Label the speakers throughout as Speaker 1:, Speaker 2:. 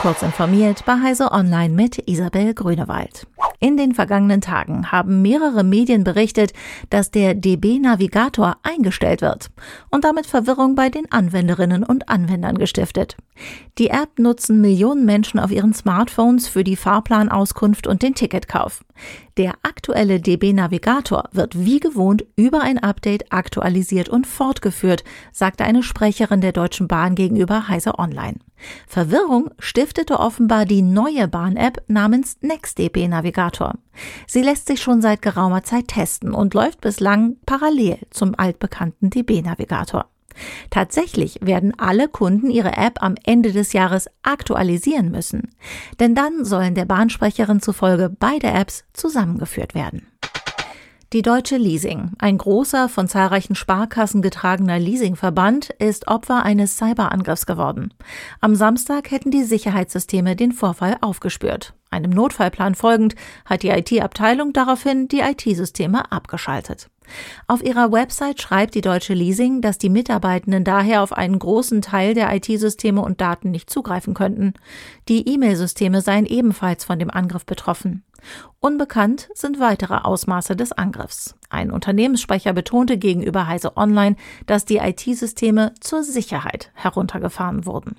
Speaker 1: Kurz informiert bei Heise Online mit Isabel Grünewald. In den vergangenen Tagen haben mehrere Medien berichtet, dass der DB Navigator eingestellt wird und damit Verwirrung bei den Anwenderinnen und Anwendern gestiftet. Die App nutzen Millionen Menschen auf ihren Smartphones für die Fahrplanauskunft und den Ticketkauf. Der aktuelle DB Navigator wird wie gewohnt über ein Update aktualisiert und fortgeführt, sagte eine Sprecherin der Deutschen Bahn gegenüber Heise Online. Verwirrung stiftete offenbar die neue Bahn-App namens NextDB Navigator. Sie lässt sich schon seit geraumer Zeit testen und läuft bislang parallel zum altbekannten DB Navigator. Tatsächlich werden alle Kunden ihre App am Ende des Jahres aktualisieren müssen, denn dann sollen der Bahnsprecherin zufolge beide Apps zusammengeführt werden. Die Deutsche Leasing, ein großer, von zahlreichen Sparkassen getragener Leasingverband, ist Opfer eines Cyberangriffs geworden. Am Samstag hätten die Sicherheitssysteme den Vorfall aufgespürt. Einem Notfallplan folgend hat die IT-Abteilung daraufhin die IT-Systeme abgeschaltet. Auf ihrer Website schreibt die Deutsche Leasing, dass die Mitarbeitenden daher auf einen großen Teil der IT-Systeme und Daten nicht zugreifen könnten. Die E-Mail-Systeme seien ebenfalls von dem Angriff betroffen. Unbekannt sind weitere Ausmaße des Angriffs. Ein Unternehmenssprecher betonte gegenüber Heise Online, dass die IT-Systeme zur Sicherheit heruntergefahren wurden.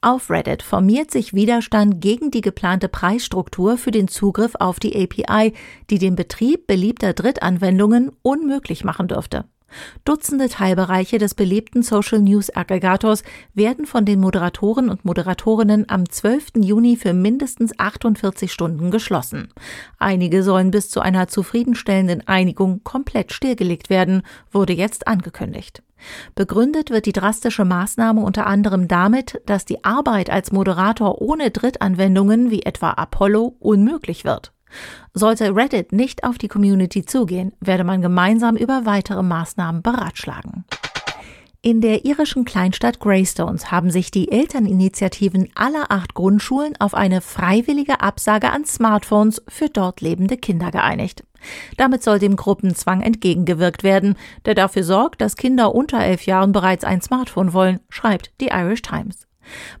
Speaker 1: Auf Reddit formiert sich Widerstand gegen die geplante Preisstruktur für den Zugriff auf die API, die den Betrieb beliebter Drittanwendungen unmöglich machen dürfte. Dutzende Teilbereiche des beliebten Social News Aggregators werden von den Moderatoren und Moderatorinnen am 12. Juni für mindestens 48 Stunden geschlossen. Einige sollen bis zu einer zufriedenstellenden Einigung komplett stillgelegt werden, wurde jetzt angekündigt. Begründet wird die drastische Maßnahme unter anderem damit, dass die Arbeit als Moderator ohne Drittanwendungen wie etwa Apollo unmöglich wird. Sollte Reddit nicht auf die Community zugehen, werde man gemeinsam über weitere Maßnahmen beratschlagen. In der irischen Kleinstadt Greystones haben sich die Elterninitiativen aller acht Grundschulen auf eine freiwillige Absage an Smartphones für dort lebende Kinder geeinigt. Damit soll dem Gruppenzwang entgegengewirkt werden, der dafür sorgt, dass Kinder unter elf Jahren bereits ein Smartphone wollen, schreibt die Irish Times.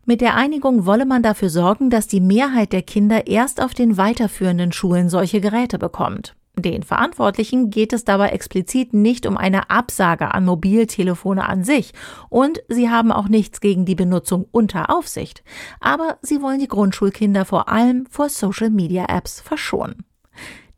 Speaker 1: Mit der Einigung wolle man dafür sorgen, dass die Mehrheit der Kinder erst auf den weiterführenden Schulen solche Geräte bekommt. Den Verantwortlichen geht es dabei explizit nicht um eine Absage an Mobiltelefone an sich und sie haben auch nichts gegen die Benutzung unter Aufsicht. Aber sie wollen die Grundschulkinder vor allem vor Social-Media-Apps verschonen.